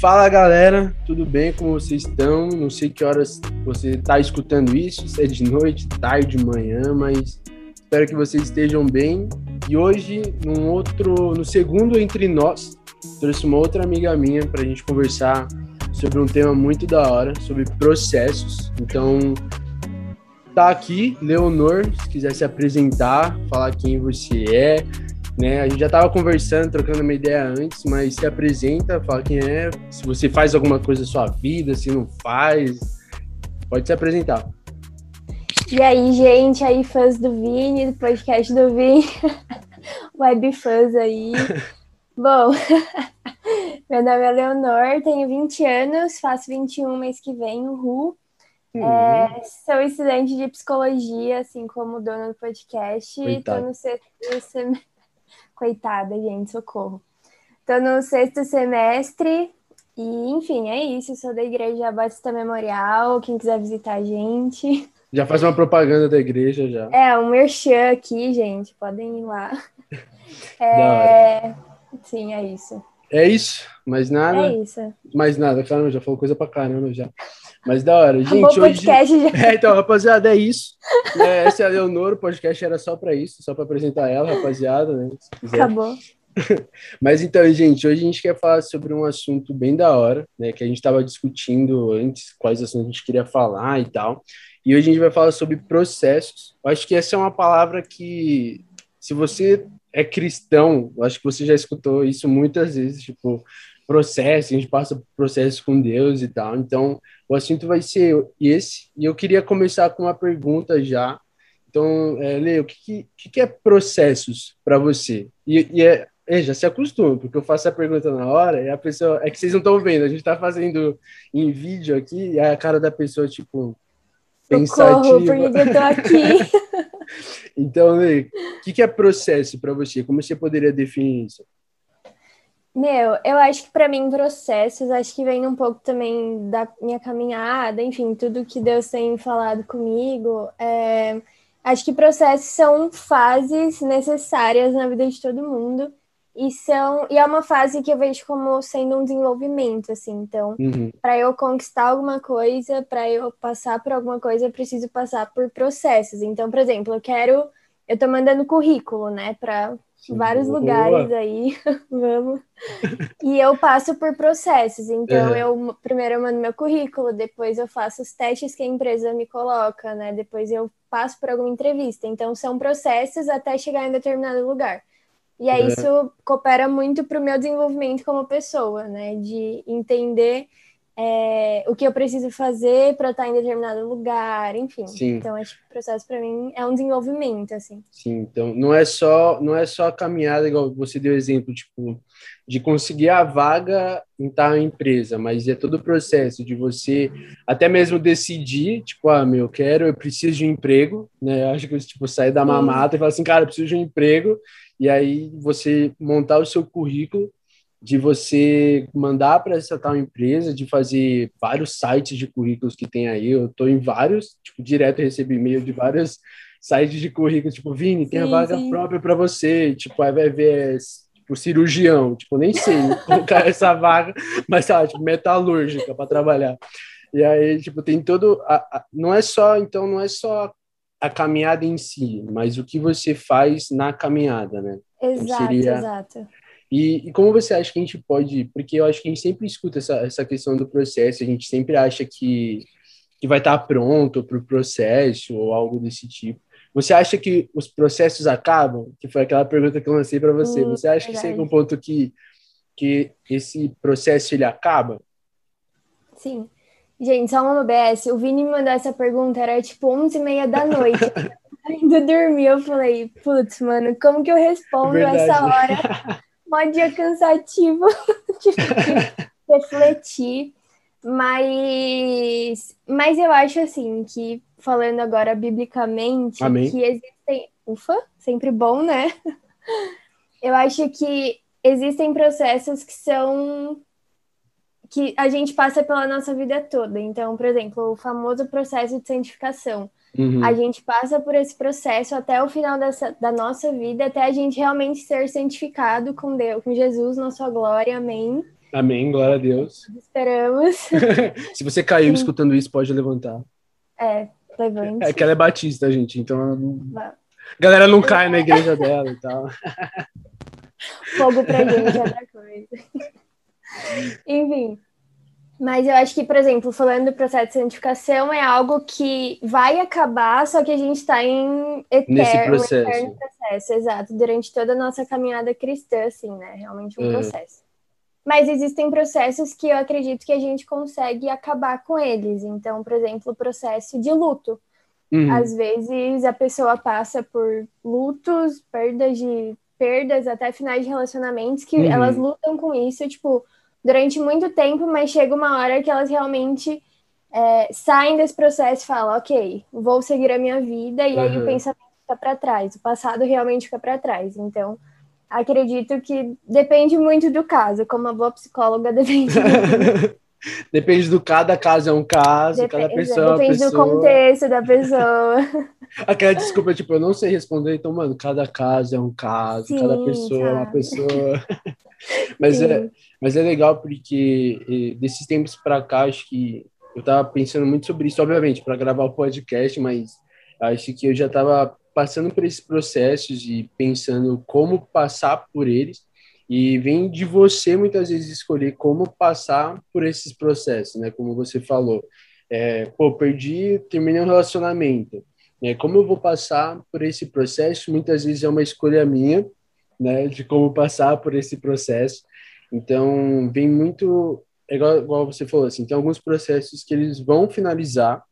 Fala galera, tudo bem? Como vocês estão? Não sei que horas você está escutando isso, se é de noite, tarde, manhã, mas espero que vocês estejam bem. E hoje, num outro, no segundo entre nós, trouxe uma outra amiga minha para a gente conversar sobre um tema muito da hora, sobre processos. Então, tá aqui, Leonor, se quiser se apresentar, falar quem você é, né? A gente já estava conversando, trocando uma ideia antes, mas se apresenta, fala quem é, se você faz alguma coisa na sua vida, se não faz, pode se apresentar. E aí, gente, aí fãs do Vini, do podcast do Vini, web fãs aí. Bom, meu nome é Leonor, tenho 20 anos, faço 21 mês que vem, o RU. Uhum. É, sou estudante de psicologia, assim como dona do podcast. Estou no semestre. Coitada, gente, socorro. Estou no sexto semestre e, enfim, é isso. Sou da Igreja Batista Memorial. Quem quiser visitar a gente. Já faz uma propaganda da igreja já. É, um merchan aqui, gente. Podem ir lá. É... Sim, é isso. É isso? Mais nada? É isso. Mais nada, caramba, já falou coisa pra caramba já. Mas da hora. Gente, Acabou hoje. Podcast já. É, então, rapaziada, é isso. É, essa é a Leonor, o podcast era só pra isso, só pra apresentar ela, rapaziada, né? Acabou. Mas então, gente, hoje a gente quer falar sobre um assunto bem da hora, né? Que a gente estava discutindo antes quais assuntos a gente queria falar e tal. E hoje a gente vai falar sobre processos. Eu acho que essa é uma palavra que, se você é cristão, acho que você já escutou isso muitas vezes, tipo, processo, a gente passa por processos com Deus e tal. Então, o assunto vai ser esse. E eu queria começar com uma pergunta já. Então, é, Leo, o que, que, que é processos para você? E, e é, é, já se acostuma, porque eu faço a pergunta na hora e a pessoa. É que vocês não estão vendo, a gente está fazendo em vídeo aqui e a cara da pessoa, tipo, pensativa. Socorro, porque eu tô aqui. Então, o que, que é processo para você? Como você poderia definir isso? Meu, eu acho que para mim processos, acho que vem um pouco também da minha caminhada, enfim, tudo que Deus tem falado comigo. É, acho que processos são fases necessárias na vida de todo mundo e são e é uma fase que eu vejo como sendo um desenvolvimento, assim. Então, uhum. para eu conquistar alguma coisa, para eu passar por alguma coisa, eu preciso passar por processos. Então, por exemplo, eu quero eu tô mandando currículo, né, para vários Boa. lugares aí, vamos. E eu passo por processos. Então, eu primeiro eu mando meu currículo, depois eu faço os testes que a empresa me coloca, né? Depois eu passo por alguma entrevista. Então, são processos até chegar em determinado lugar. E aí, isso coopera muito para o meu desenvolvimento como pessoa, né? De entender é, o que eu preciso fazer para estar em determinado lugar, enfim. Sim. Então acho que o processo para mim é um desenvolvimento assim. Sim, então não é só não é só a caminhada igual você deu exemplo tipo de conseguir a vaga em tal empresa, mas é todo o processo de você até mesmo decidir, tipo, ah, meu, eu quero, eu preciso de um emprego, né? Eu acho que tipo sair da mamata e falar assim, cara, eu preciso de um emprego, e aí você montar o seu currículo de você mandar para essa tal empresa, de fazer vários sites de currículos que tem aí. Eu estou em vários, tipo, direto recebi e-mail de vários sites de currículos, tipo, Vini, tem sim, a vaga sim. própria para você, tipo, aí vai ver tipo, cirurgião, tipo, nem sei colocar essa vaga, mas sabe, tipo, metalúrgica para trabalhar. E aí, tipo, tem todo. A, a, não é só, então, não é só a caminhada em si, mas o que você faz na caminhada, né? Então, exato, então, seria... exato e, e, como você acha que a gente pode, porque eu acho que a gente sempre escuta essa, essa questão do processo, a gente sempre acha que, que vai estar pronto para o processo ou algo desse tipo. Você acha que os processos acabam? Que foi aquela pergunta que eu lancei para você. Hum, você acha verdade. que chega um ponto que, que esse processo ele acaba? Sim. Gente, só uma OBS. O Vini me mandou essa pergunta, era tipo 11 e meia da noite. Ainda dormi, eu falei, putz, mano, como que eu respondo Verdade. essa hora? mó dia cansativo refletir. Mas, mas eu acho assim que, falando agora biblicamente, Amém. que existem. Ufa, sempre bom, né? Eu acho que existem processos que são que a gente passa pela nossa vida toda. Então, por exemplo, o famoso processo de santificação. Uhum. A gente passa por esse processo até o final dessa, da nossa vida, até a gente realmente ser santificado com Deus, com Jesus na sua glória, amém. Amém, glória a Deus. Esperamos. Se você caiu escutando isso, pode levantar. É, levante. É que ela é batista, gente, então. A galera não cai na igreja dela e tal. Fogo pra gente é outra coisa. Enfim. Mas eu acho que, por exemplo, falando do processo de santificação, é algo que vai acabar, só que a gente está em eterno, Nesse processo. Um eterno processo, exato, durante toda a nossa caminhada cristã, assim, né? Realmente um processo. Mas existem processos que eu acredito que a gente consegue acabar com eles. Então, por exemplo, o processo de luto. Uhum. Às vezes a pessoa passa por lutos, perdas de perdas, até finais de relacionamentos, que uhum. elas lutam com isso, tipo, durante muito tempo, mas chega uma hora que elas realmente é, saem desse processo e falam, ok, vou seguir a minha vida, e uhum. aí o pensamento fica para trás, o passado realmente fica para trás. Então, acredito que depende muito do caso, como a boa psicóloga depende. depende do cada caso é um caso, Dep cada pessoa é Depende pessoa. do contexto da pessoa. Aquela desculpa, tipo, eu não sei responder, então, mano, cada caso é um caso, Sim, cada pessoa é uma pessoa. mas, é, mas é legal porque desses tempos para cá, acho que eu tava pensando muito sobre isso, obviamente, para gravar o podcast, mas acho que eu já tava passando por esses processos e pensando como passar por eles. E vem de você muitas vezes escolher como passar por esses processos, né? Como você falou, é, pô, perdi, terminei um relacionamento. Né? Como eu vou passar por esse processo? Muitas vezes é uma escolha minha, né? De como passar por esse processo. Então, vem muito, é igual, igual você falou, assim, tem alguns processos que eles vão finalizar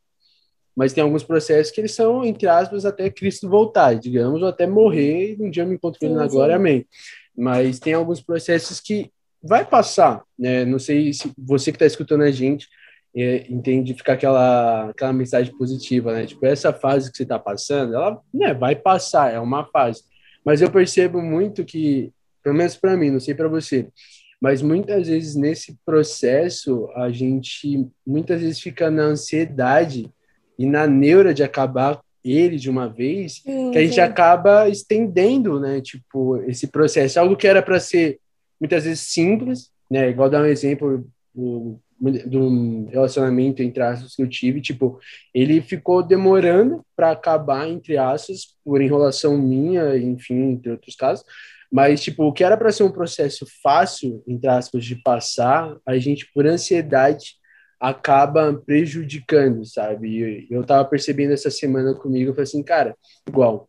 mas tem alguns processos que eles são, entre aspas, até Cristo voltar, digamos, ou até morrer e um dia eu me encontro com ele na glória, amém. Mas tem alguns processos que vai passar, né? Não sei se você que está escutando a gente é, entende ficar aquela, aquela mensagem positiva, né? Tipo, essa fase que você está passando, ela né, vai passar, é uma fase. Mas eu percebo muito que, pelo menos para mim, não sei para você, mas muitas vezes nesse processo a gente muitas vezes fica na ansiedade e na neura de acabar ele de uma vez, sim, que a gente sim. acaba estendendo, né? Tipo, esse processo. Algo que era para ser muitas vezes simples, né? Igual dar um exemplo do, do relacionamento entre aspas que eu tive, tipo, ele ficou demorando para acabar entre aspas por enrolação minha, enfim, entre outros casos. Mas, tipo, o que era para ser um processo fácil, entre aspas, de passar, a gente, por ansiedade, acaba prejudicando, sabe? E eu tava percebendo essa semana comigo, eu falei assim, cara, igual,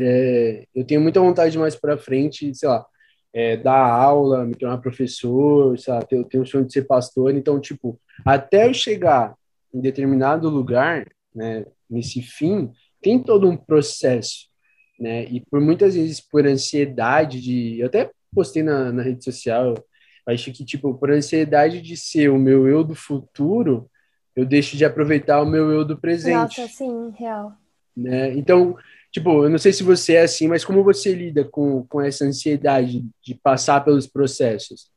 é, eu tenho muita vontade mais para frente, sei lá, é, dar aula, me tornar professor, sei lá, eu tenho o sonho de ser pastor, então, tipo, até eu chegar em determinado lugar, né, nesse fim, tem todo um processo, né, e por muitas vezes por ansiedade de, eu até postei na, na rede social, Acho que, tipo, por ansiedade de ser o meu eu do futuro, eu deixo de aproveitar o meu eu do presente. Nossa, sim, real. Né? Então, tipo, eu não sei se você é assim, mas como você lida com, com essa ansiedade de passar pelos processos?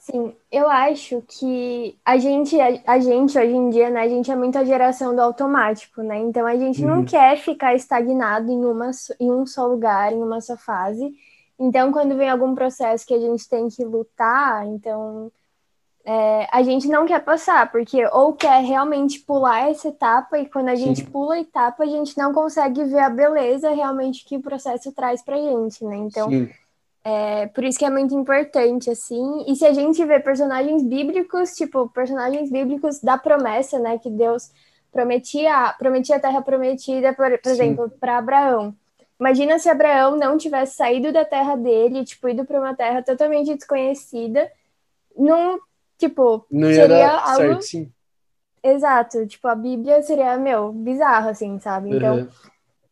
Sim, eu acho que a gente, a, a, gente hoje em dia, né, a gente é muito a geração do automático, né? Então a gente uhum. não quer ficar estagnado em, uma, em um só lugar, em uma só fase. Então, quando vem algum processo que a gente tem que lutar, então é, a gente não quer passar, porque ou quer realmente pular essa etapa, e quando a gente Sim. pula a etapa, a gente não consegue ver a beleza realmente que o processo traz pra gente, né? Então, é, por isso que é muito importante, assim. E se a gente vê personagens bíblicos, tipo, personagens bíblicos da promessa, né? Que Deus prometia, prometia a terra prometida, por, por exemplo, para Abraão. Imagina se Abraão não tivesse saído da terra dele, tipo, ido para uma terra totalmente desconhecida, não, tipo, não seria algo certo, sim. Exato, tipo, a Bíblia seria, meu, bizarro, assim, sabe? Então, uhum.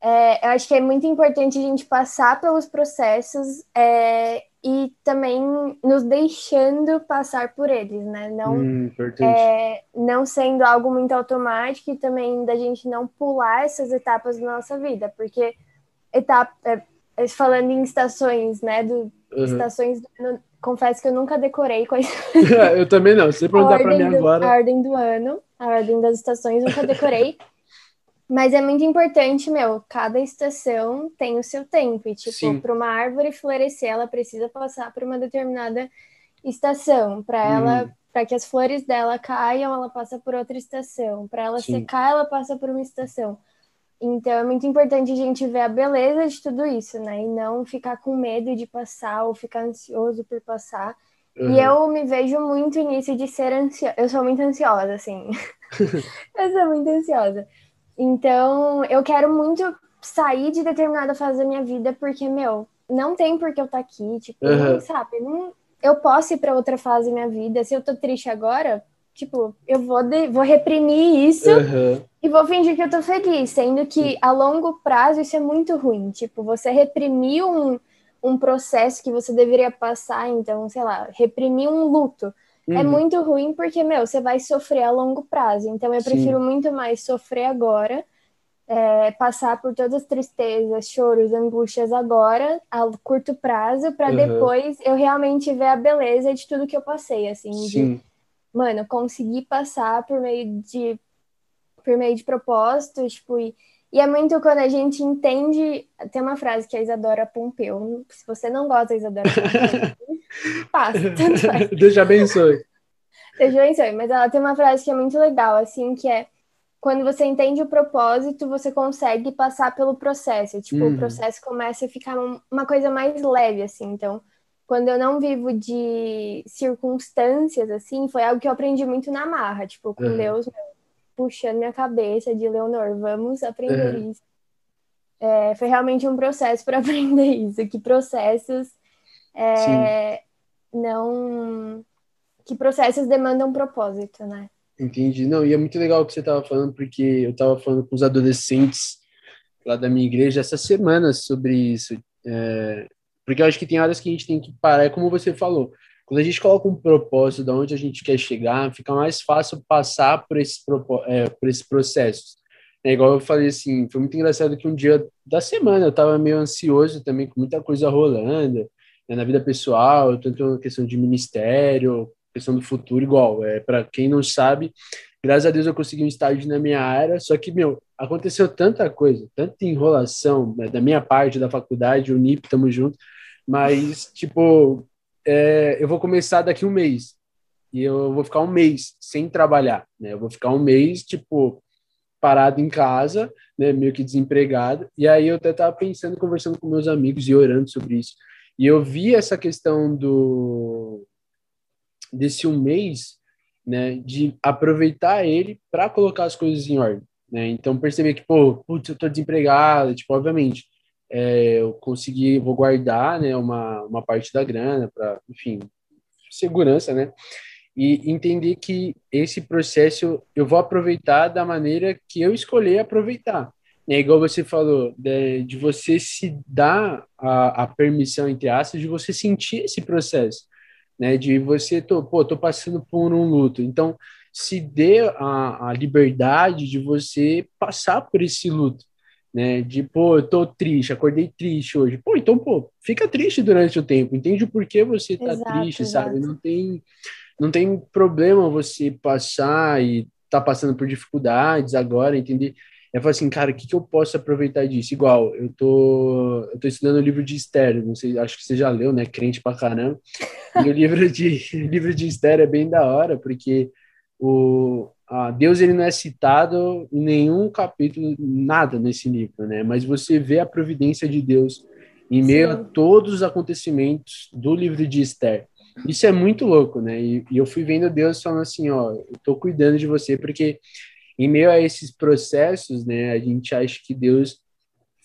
é, eu acho que é muito importante a gente passar pelos processos é, e também nos deixando passar por eles, né? Não, hum, é, não sendo algo muito automático e também da gente não pular essas etapas da nossa vida, porque etapa, é, é, falando em estações, né? Do, uhum. Estações do ano, confesso que eu nunca decorei quais. eu também não. Se perguntar para mim do, agora. A ordem do ano, a ordem das estações, nunca decorei. Mas é muito importante, meu, cada estação tem o seu tempo. E, tipo, para uma árvore florescer, ela precisa passar por uma determinada estação. Para ela, hum. para que as flores dela caiam, ela passa por outra estação. Para ela Sim. secar, ela passa por uma estação. Então é muito importante a gente ver a beleza de tudo isso, né? E não ficar com medo de passar ou ficar ansioso por passar. Uhum. E eu me vejo muito nisso de ser ansiosa. Eu sou muito ansiosa, assim. eu sou muito ansiosa. Então, eu quero muito sair de determinada fase da minha vida, porque, meu, não tem por que eu estar tá aqui, tipo, uhum. sabe? Não, eu posso ir para outra fase da minha vida. Se eu tô triste agora, tipo, eu vou, de, vou reprimir isso uhum. e vou fingir que eu tô feliz, sendo que a longo prazo isso é muito ruim. Tipo, você reprimir um, um processo que você deveria passar, então, sei lá, reprimir um luto. É uhum. É muito ruim porque, meu, você vai sofrer a longo prazo. Então, eu Sim. prefiro muito mais sofrer agora é, passar por todas as tristezas, choros, angústias agora, a curto prazo, para uhum. depois eu realmente ver a beleza de tudo que eu passei, assim, Sim. de, mano, conseguir passar por meio de por meio de propósitos, tipo, e, e é muito quando a gente entende, tem uma frase que a Isadora Pompeu, se você não gosta da Isadora Pompeu, passa, tanto faz. Deus abençoe. Deus abençoe, mas ela tem uma frase que é muito legal, assim, que é quando você entende o propósito, você consegue passar pelo processo. Tipo, uhum. o processo começa a ficar uma coisa mais leve, assim. Então, quando eu não vivo de circunstâncias, assim, foi algo que eu aprendi muito na marra. Tipo, com uhum. Deus puxando minha cabeça de Leonor, vamos aprender uhum. isso. É, foi realmente um processo para aprender isso. Que processos é, não... Que processos demandam propósito, né? Entendi. Não, e é muito legal o que você estava falando, porque eu estava falando com os adolescentes lá da minha igreja essa semana sobre isso. É, porque eu acho que tem áreas que a gente tem que parar, é como você falou. Quando a gente coloca um propósito de onde a gente quer chegar, fica mais fácil passar por esses, é, por esses processos. É igual eu falei assim, foi muito engraçado que um dia da semana eu estava meio ansioso também, com muita coisa rolando, né, na vida pessoal, tanto na questão de ministério, questão do futuro igual. É, para quem não sabe, graças a Deus eu consegui um estágio na minha área, só que, meu, aconteceu tanta coisa, tanta enrolação né, da minha parte da faculdade, o NIP, tamo junto, mas, tipo, é, eu vou começar daqui um mês, e eu vou ficar um mês sem trabalhar, né? Eu vou ficar um mês, tipo, parado em casa, né, meio que desempregado, e aí eu até tava pensando, conversando com meus amigos e orando sobre isso, e eu vi essa questão do desse um mês, né, de aproveitar ele para colocar as coisas em ordem, né? Então perceber que, pô, putz, eu tô desempregado, tipo, obviamente, é, eu consegui, vou guardar, né, uma, uma parte da grana para, enfim, segurança, né? E entender que esse processo eu vou aproveitar da maneira que eu escolher aproveitar. É igual você falou, de, de você se dar a, a permissão, entre aspas, de você sentir esse processo né? De você, tô, pô, tô passando por um luto. Então, se dê a, a liberdade de você passar por esse luto, né? De, pô, eu tô triste, acordei triste hoje. Pô, então, pô, fica triste durante o tempo, entende o porquê você tá exato, triste, exato. sabe? Não tem, não tem problema você passar e tá passando por dificuldades agora, entender eu falei assim, cara, o que, que eu posso aproveitar disso? Igual, eu tô, eu tô estudando o livro de Esther, não sei, acho que você já leu, né? Crente pra caramba. E o livro de, livro de Esther é bem da hora, porque o, a Deus ele não é citado em nenhum capítulo, nada nesse livro, né? Mas você vê a providência de Deus em meio Sim. a todos os acontecimentos do livro de Esther. Isso é muito louco, né? E, e eu fui vendo Deus falando assim, ó, eu tô cuidando de você, porque em meio a esses processos, né, a gente acha que Deus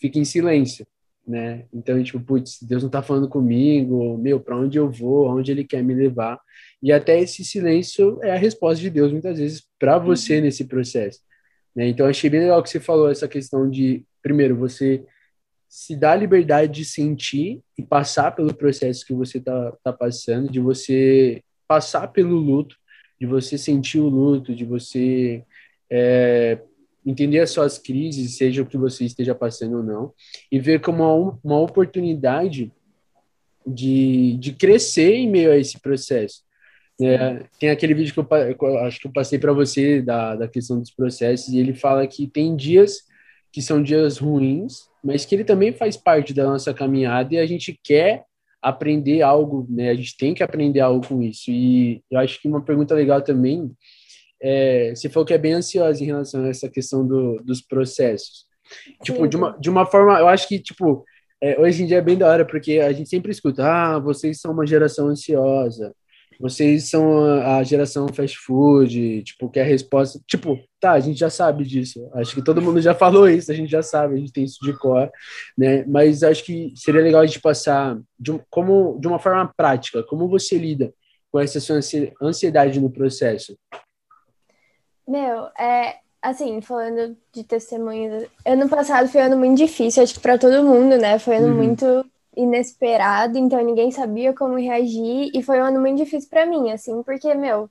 fica em silêncio, né? Então, tipo, putz, Deus não tá falando comigo, meu, para onde eu vou, aonde ele quer me levar? E até esse silêncio é a resposta de Deus muitas vezes para você uhum. nesse processo, né? Então, achei bem legal que você falou essa questão de primeiro você se dá a liberdade de sentir e passar pelo processo que você tá, tá passando, de você passar pelo luto, de você sentir o luto, de você é, entender as suas crises, seja o que você esteja passando ou não, e ver como uma, uma oportunidade de, de crescer em meio a esse processo. É, tem aquele vídeo que eu, acho que eu passei para você da, da questão dos processos, e ele fala que tem dias que são dias ruins, mas que ele também faz parte da nossa caminhada e a gente quer aprender algo, né? A gente tem que aprender algo com isso. E eu acho que uma pergunta legal também é, você falou que é bem ansiosa em relação a essa questão do, dos processos. Tipo, de uma, de uma forma, eu acho que, tipo, é, hoje em dia é bem da hora, porque a gente sempre escuta, ah, vocês são uma geração ansiosa, vocês são a, a geração fast food, tipo, que a resposta, tipo, tá, a gente já sabe disso, acho que todo mundo já falou isso, a gente já sabe, a gente tem isso de cor, né, mas acho que seria legal a gente passar de, um, como, de uma forma prática, como você lida com essa sua ansiedade no processo? Meu, é, assim, falando de testemunhos, ano passado foi um ano muito difícil, acho que para todo mundo, né? Foi um ano uhum. muito inesperado, então ninguém sabia como reagir e foi um ano muito difícil para mim, assim, porque, meu,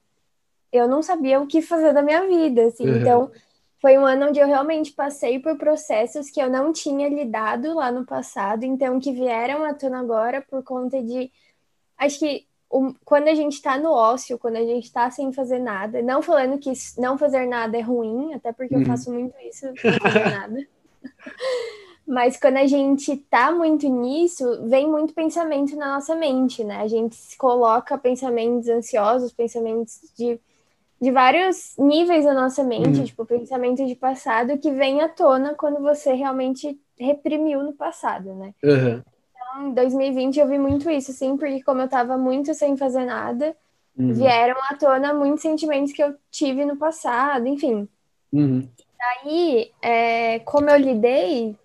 eu não sabia o que fazer da minha vida, assim. Uhum. Então, foi um ano onde eu realmente passei por processos que eu não tinha lidado lá no passado, então que vieram à tona agora por conta de acho que o, quando a gente está no ócio, quando a gente está sem fazer nada, não falando que não fazer nada é ruim, até porque uhum. eu faço muito isso, não fazer nada. Mas quando a gente tá muito nisso, vem muito pensamento na nossa mente, né? A gente coloca pensamentos ansiosos, pensamentos de, de vários níveis na nossa mente, uhum. tipo, pensamento de passado que vem à tona quando você realmente reprimiu no passado, né? Uhum em 2020 eu vi muito isso, assim, porque como eu tava muito sem fazer nada, uhum. vieram à tona muitos sentimentos que eu tive no passado, enfim. Uhum. Daí, é, como eu lidei,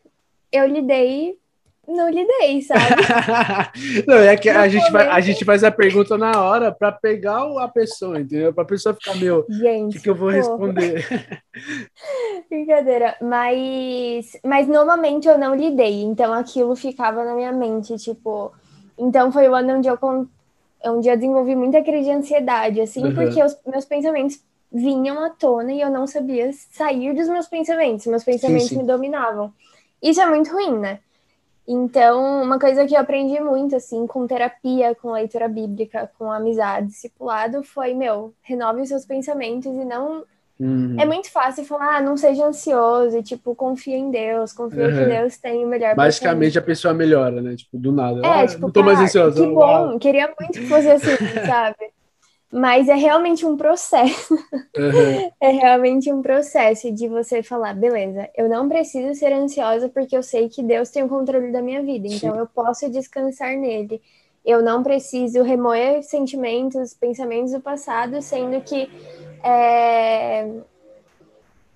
eu lidei não lidei, sabe? não, é que a gente, vai, a gente faz a pergunta na hora para pegar a pessoa, entendeu? Para a pessoa ficar, meu, o que, que, eu vou porra. responder? Brincadeira, mas, mas normalmente eu não lidei, então aquilo ficava na minha mente, tipo. Então foi o ano onde eu, onde eu desenvolvi muita crise de ansiedade, assim, uhum. porque os meus pensamentos vinham à tona e eu não sabia sair dos meus pensamentos, meus pensamentos sim, sim. me dominavam. Isso é muito ruim, né? Então, uma coisa que eu aprendi muito, assim, com terapia, com leitura bíblica, com amizade, discipulado, foi, meu, renove os seus pensamentos e não. Uhum. É muito fácil falar, ah, não seja ansioso, e, tipo, confia em Deus, confia uhum. que Deus tem o melhor Basicamente, a pessoa melhora, né? Tipo, do nada. É, ah, tipo, não tô mais ansioso. Que bom, queria muito que fosse assim, sabe? Mas é realmente um processo. Uhum. é realmente um processo de você falar, beleza, eu não preciso ser ansiosa porque eu sei que Deus tem o controle da minha vida, então Sim. eu posso descansar nele. Eu não preciso remoer sentimentos, pensamentos do passado, sendo que é,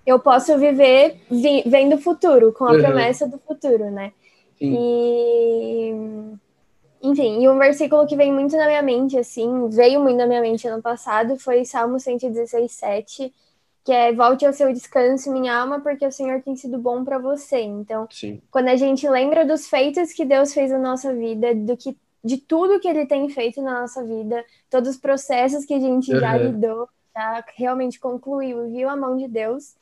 eu posso viver vi, vendo o futuro, com a uhum. promessa do futuro, né? Sim. E enfim, e um versículo que vem muito na minha mente, assim, veio muito na minha mente ano passado, foi Salmo 116, 7, que é volte ao seu descanso, minha alma, porque o Senhor tem sido bom para você. Então, Sim. quando a gente lembra dos feitos que Deus fez na nossa vida, do que de tudo que ele tem feito na nossa vida, todos os processos que a gente uhum. já lidou, já realmente concluiu, viu a mão de Deus,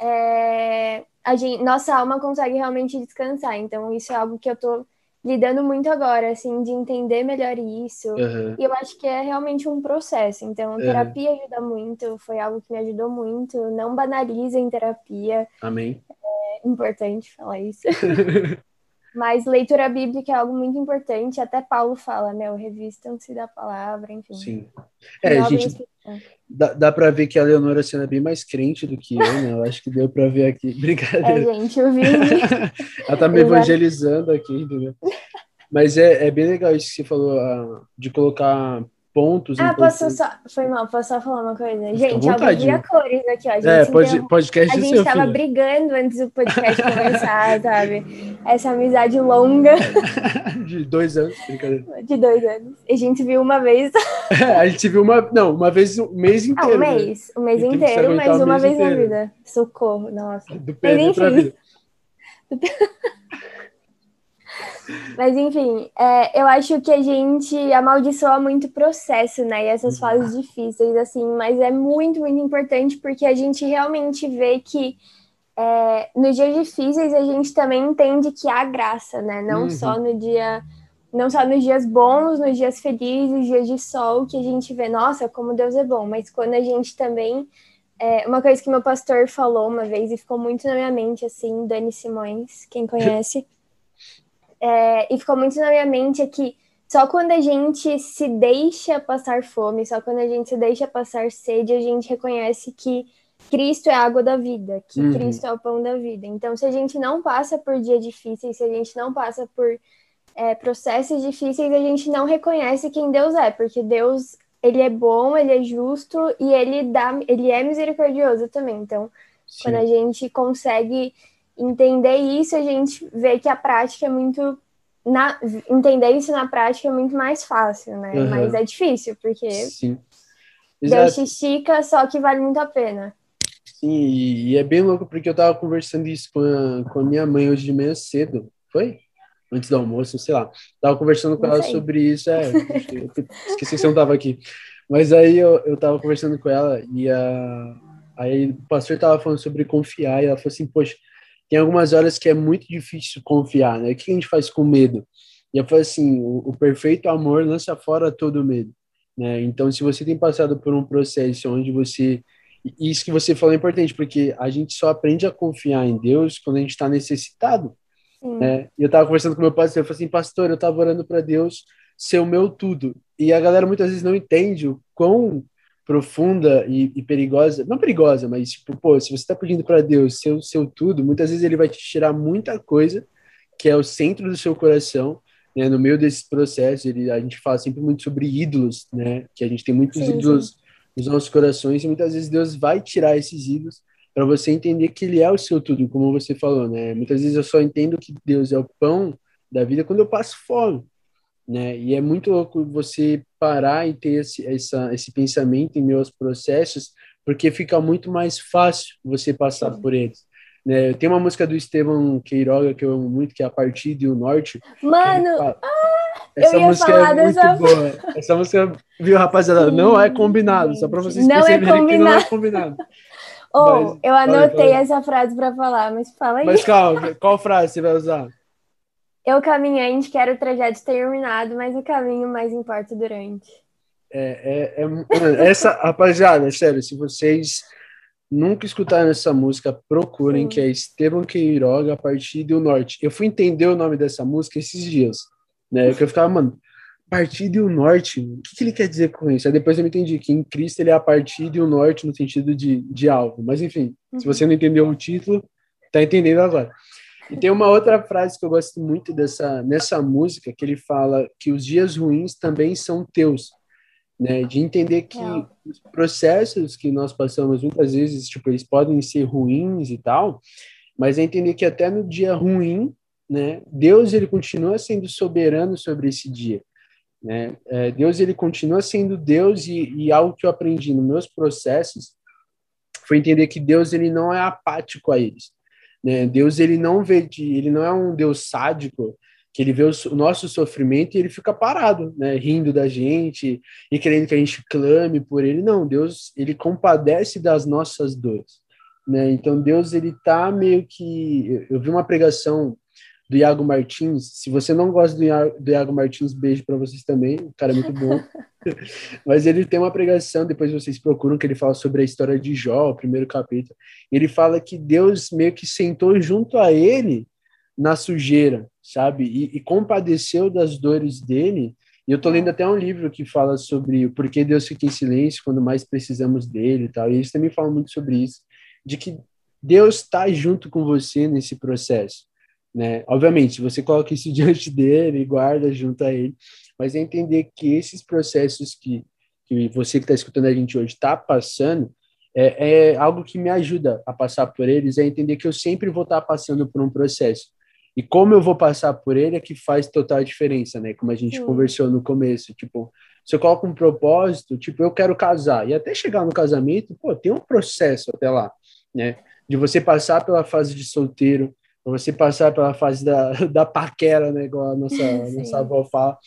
é, a gente, nossa alma consegue realmente descansar. Então, isso é algo que eu tô lidando muito agora, assim, de entender melhor isso. Uhum. E eu acho que é realmente um processo. Então, terapia uhum. ajuda muito, foi algo que me ajudou muito. Não banalizem terapia. Amém. É importante falar isso. Mas leitura bíblica é algo muito importante, até Paulo fala, né? O revistam-se da palavra, enfim. Sim. É, a gente, dá, dá para ver que a Leonora sendo é bem mais crente do que eu, né? Eu acho que deu para ver aqui. Brincadeira. É, gente, eu vi. Ela tá me evangelizando aqui, entendeu? Mas é, é bem legal isso que você falou, uh, de colocar pontos. Ah, posso só. Foi mal, posso só falar uma coisa? Gente, alguém vira cores aqui, ó. A gente é, pod, podcast A gente tava filho. brigando antes do podcast começar, sabe? Essa amizade longa. De dois anos, brincadeira. De dois anos. E a gente viu uma vez. É, a gente viu uma. Não, uma vez o mês inteiro. Ah, um mês. Né? O mês inteiro, mas uma vez inteiro. na vida. Socorro, nossa. Do mas enfim. Mas enfim, é, eu acho que a gente amaldiçoa muito o processo, né? E essas fases difíceis, assim, mas é muito, muito importante porque a gente realmente vê que é, nos dias difíceis a gente também entende que há graça, né? Não uhum. só no dia. Não só nos dias bons, nos dias felizes, dias de sol, que a gente vê, nossa, como Deus é bom, mas quando a gente também é, uma coisa que meu pastor falou uma vez e ficou muito na minha mente, assim, Dani Simões, quem conhece, é, e ficou muito na minha mente é que só quando a gente se deixa passar fome, só quando a gente se deixa passar sede, a gente reconhece que Cristo é a água da vida, que uhum. Cristo é o pão da vida. Então, se a gente não passa por dias difíceis, se a gente não passa por é, processos difíceis, a gente não reconhece quem Deus é, porque Deus ele é bom, ele é justo e ele dá, ele é misericordioso também. Então, Sim. quando a gente consegue entender isso, a gente vê que a prática é muito na, entender isso na prática é muito mais fácil, né? Uhum. Mas é difícil, porque Sim. Deus estica, só que vale muito a pena. Sim, e, é bem louco porque eu tava conversando isso com a, com a minha mãe hoje de manhã cedo, foi? Antes do almoço, sei lá. Tava conversando com ela sobre isso, é, esqueci que você não tava aqui. Mas aí eu, eu tava conversando com ela e a, aí o pastor tava falando sobre confiar e ela falou assim, poxa, tem algumas horas que é muito difícil confiar, né? O que a gente faz com medo? E eu falei assim, o, o perfeito amor lança fora todo medo, né? Então, se você tem passado por um processo onde você isso que você falou é importante, porque a gente só aprende a confiar em Deus quando a gente está necessitado. Né? E eu estava conversando com meu pastor, eu falei assim, pastor, eu estava orando para Deus ser o meu tudo. E a galera muitas vezes não entende o quão profunda e, e, perigosa, não perigosa, mas tipo, pô, se você está pedindo para Deus seu seu tudo, muitas vezes ele vai te tirar muita coisa que é o centro do seu coração, né? No meio desse processo, ele, a gente fala sempre muito sobre ídolos, né? Que a gente tem muitos sim, ídolos sim. nos nossos corações e muitas vezes Deus vai tirar esses ídolos para você entender que ele é o seu tudo, como você falou, né? Muitas vezes eu só entendo que Deus é o pão da vida quando eu passo fome né? E é muito louco você parar e ter esse, essa, esse pensamento em meus processos, porque fica muito mais fácil você passar por eles. Né? Tem uma música do Estevam Queiroga que eu amo muito, que é A Partir do Norte. Mano! Fala... Ah, essa música é muito dessa... boa. Essa música, viu, rapaziada? Sim, não é combinado, só para vocês não é perceberem é que não é combinado. Oh, mas, eu anotei essa frase para falar, mas fala aí. Mas calma, qual frase você vai usar? Eu caminhei, quero o trajeto terminado, mas o caminho mais importa durante. É, é, é, essa, rapaziada, sério, se vocês nunca escutaram essa música, procurem, Sim. que é Esteban Queiroga, a partir do norte. Eu fui entender o nome dessa música esses dias, né? Que eu ficava, mano, partir do norte, o que, que, ele quer dizer com isso? Aí depois eu me entendi que em Cristo ele é a partir do norte no sentido de, de algo. Mas enfim, uhum. se você não entendeu o título, tá entendendo agora. E tem uma outra frase que eu gosto muito dessa nessa música que ele fala que os dias ruins também são teus, né? De entender que é. os processos que nós passamos muitas vezes, tipo, eles podem ser ruins e tal, mas é entender que até no dia ruim, né? Deus ele continua sendo soberano sobre esse dia. Né? É, Deus ele continua sendo Deus e, e algo que eu aprendi nos meus processos foi entender que Deus ele não é apático a eles. Né? Deus ele não vê de, ele não é um Deus sádico que ele vê o, nosso sofrimento e ele fica parado, né, rindo da gente e querendo que a gente clame por ele. Não, Deus ele compadece das nossas dores, né? Então Deus ele tá meio que eu vi uma pregação do Iago Martins. Se você não gosta do Iago, do Iago Martins, beijo para vocês também. O cara é muito bom. Mas ele tem uma pregação, depois vocês procuram, que ele fala sobre a história de Jó, o primeiro capítulo. Ele fala que Deus meio que sentou junto a ele na sujeira, sabe? E, e compadeceu das dores dele. E eu tô lendo até um livro que fala sobre o porquê Deus fica em silêncio quando mais precisamos dele e tal. E eles também falam muito sobre isso, de que Deus está junto com você nesse processo. Né? Obviamente, você coloca isso diante dele e guarda junto a ele, mas é entender que esses processos que, que você que está escutando a gente hoje está passando é, é, algo que me ajuda a passar por eles, é entender que eu sempre vou estar tá passando por um processo. E como eu vou passar por ele é que faz total diferença, né? Como a gente Sim. conversou no começo, tipo, se eu coloco um propósito, tipo, eu quero casar, e até chegar no casamento, pô, tem um processo até lá, né? De você passar pela fase de solteiro, você passar pela fase da, da paquera, né, igual a nossa, nossa avó fala,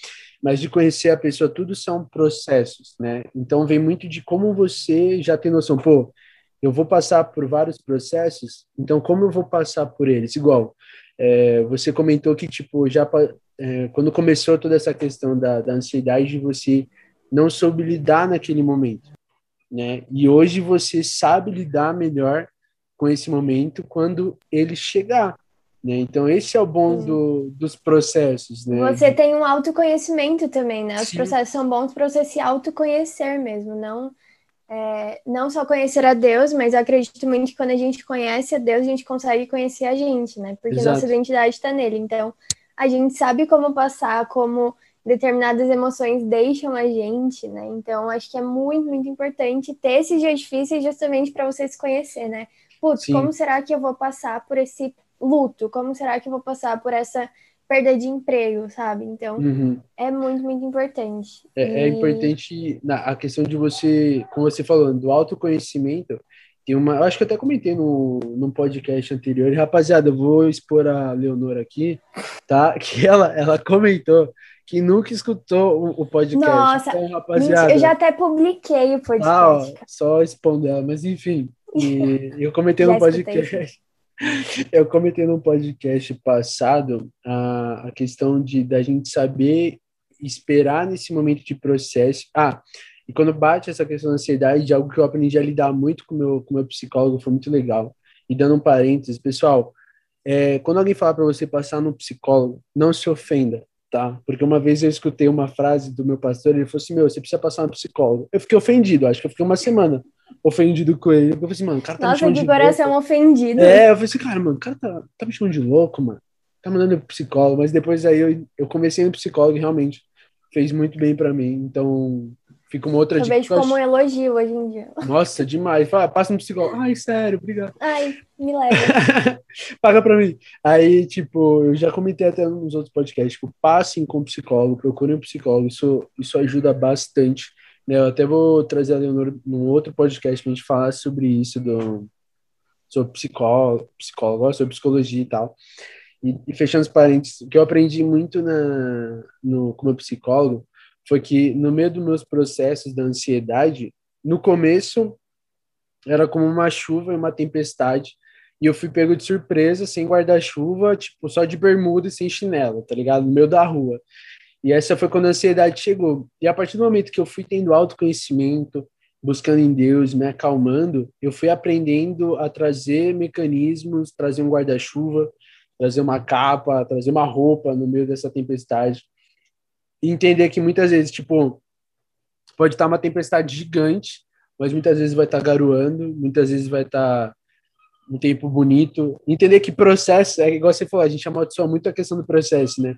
mas de conhecer a pessoa, tudo são processos, né? Então vem muito de como você já tem noção, pô, eu vou passar por vários processos, então como eu vou passar por eles? Igual, é, você comentou que, tipo, já é, quando começou toda essa questão da, da ansiedade, você não soube lidar naquele momento, né? E hoje você sabe lidar melhor com esse momento quando ele chegar, Né? Então, esse é o bom do, dos processos. Né? Você tem um autoconhecimento também, né? Os Sim. processos são bons para você se autoconhecer mesmo, não, é, não só conhecer a Deus, mas eu acredito muito que quando a gente conhece a Deus, a gente consegue conhecer a gente, né? Porque Exato. nossa identidade está nele. Então, a gente sabe como passar, como determinadas emoções deixam a gente, né? Então, acho que é muito, muito importante ter esses dias difíceis justamente para você se conhecer, né? Putz, Sim. como será que eu vou passar por esse luto? Como será que eu vou passar por essa perda de emprego, sabe? Então, uhum. é muito, muito importante. É, é e... é importante na, a questão de você, como você falou, do autoconhecimento. Tem uma, eu acho que eu até comentei no, no podcast anterior. Rapaziada, eu vou expor a Leonora aqui, tá? Que ela, ela comentou que nunca escutou o, o podcast. Nossa, então, rapaziada, eu já até publiquei o podcast. Ah, ó, só expondo ela, mas enfim. Eu comentei no podcast. Eu comentei no podcast passado a, a questão de da gente saber esperar nesse momento de processo. Ah, e quando bate essa questão da ansiedade, de algo que eu aprendi a lidar muito com meu, com meu psicólogo, foi muito legal. E dando um parênteses, pessoal, é, quando alguém falar para você passar no psicólogo, não se ofenda, tá? Porque uma vez eu escutei uma frase do meu pastor, ele falou assim: Meu, você precisa passar no psicólogo. Eu fiquei ofendido, acho que eu fiquei uma semana ofendido com ele. Eu falei assim, mano, o cara tá Nossa, me chamando de coração louco. ofendido. É, eu falei assim, cara, mano, o cara tá, tá me chamando de louco, mano. Tá mandando eu pro psicólogo, mas depois aí eu, eu comecei no psicólogo e realmente fez muito bem para mim. Então, fica uma outra eu dica. Vejo como um elogio hoje em dia. Nossa, demais. Fala, passa no psicólogo. Ai, sério, obrigado. Ai, me leva. Paga pra mim. Aí, tipo, eu já comentei até nos outros podcasts, tipo, passem com o psicólogo, procurem um psicólogo. Isso, isso ajuda bastante eu até vou trazer a Leonor num outro podcast para a gente falar sobre isso, do, sobre psicólogo, psicólogo, sobre psicologia e tal. E, e fechando os parênteses, o que eu aprendi muito na, no, como psicólogo foi que no meio dos meus processos da ansiedade, no começo era como uma chuva e uma tempestade, e eu fui pego de surpresa, sem guarda-chuva, tipo, só de bermuda e sem chinelo, tá ligado? No meio da rua. E essa foi quando a ansiedade chegou. E a partir do momento que eu fui tendo autoconhecimento, buscando em Deus, me acalmando, eu fui aprendendo a trazer mecanismos, trazer um guarda-chuva, trazer uma capa, trazer uma roupa no meio dessa tempestade. E entender que muitas vezes, tipo, pode estar uma tempestade gigante, mas muitas vezes vai estar garoando, muitas vezes vai estar um tempo bonito. Entender que processo, é igual você falou, a gente amaldiçoa muito a questão do processo, né?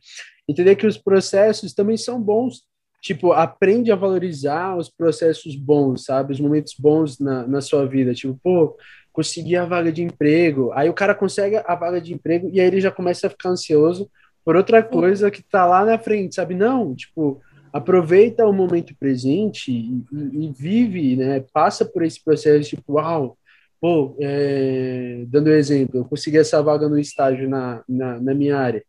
Entender que os processos também são bons. Tipo, aprende a valorizar os processos bons, sabe? Os momentos bons na, na sua vida. Tipo, pô, consegui a vaga de emprego. Aí o cara consegue a vaga de emprego e aí ele já começa a ficar ansioso por outra coisa que tá lá na frente, sabe? Não, tipo, aproveita o momento presente e, e, vive, né? Passa por esse processo, tipo, uau, pô, é, dando um exemplo, eu consegui essa vaga no estágio na, na, na minha área.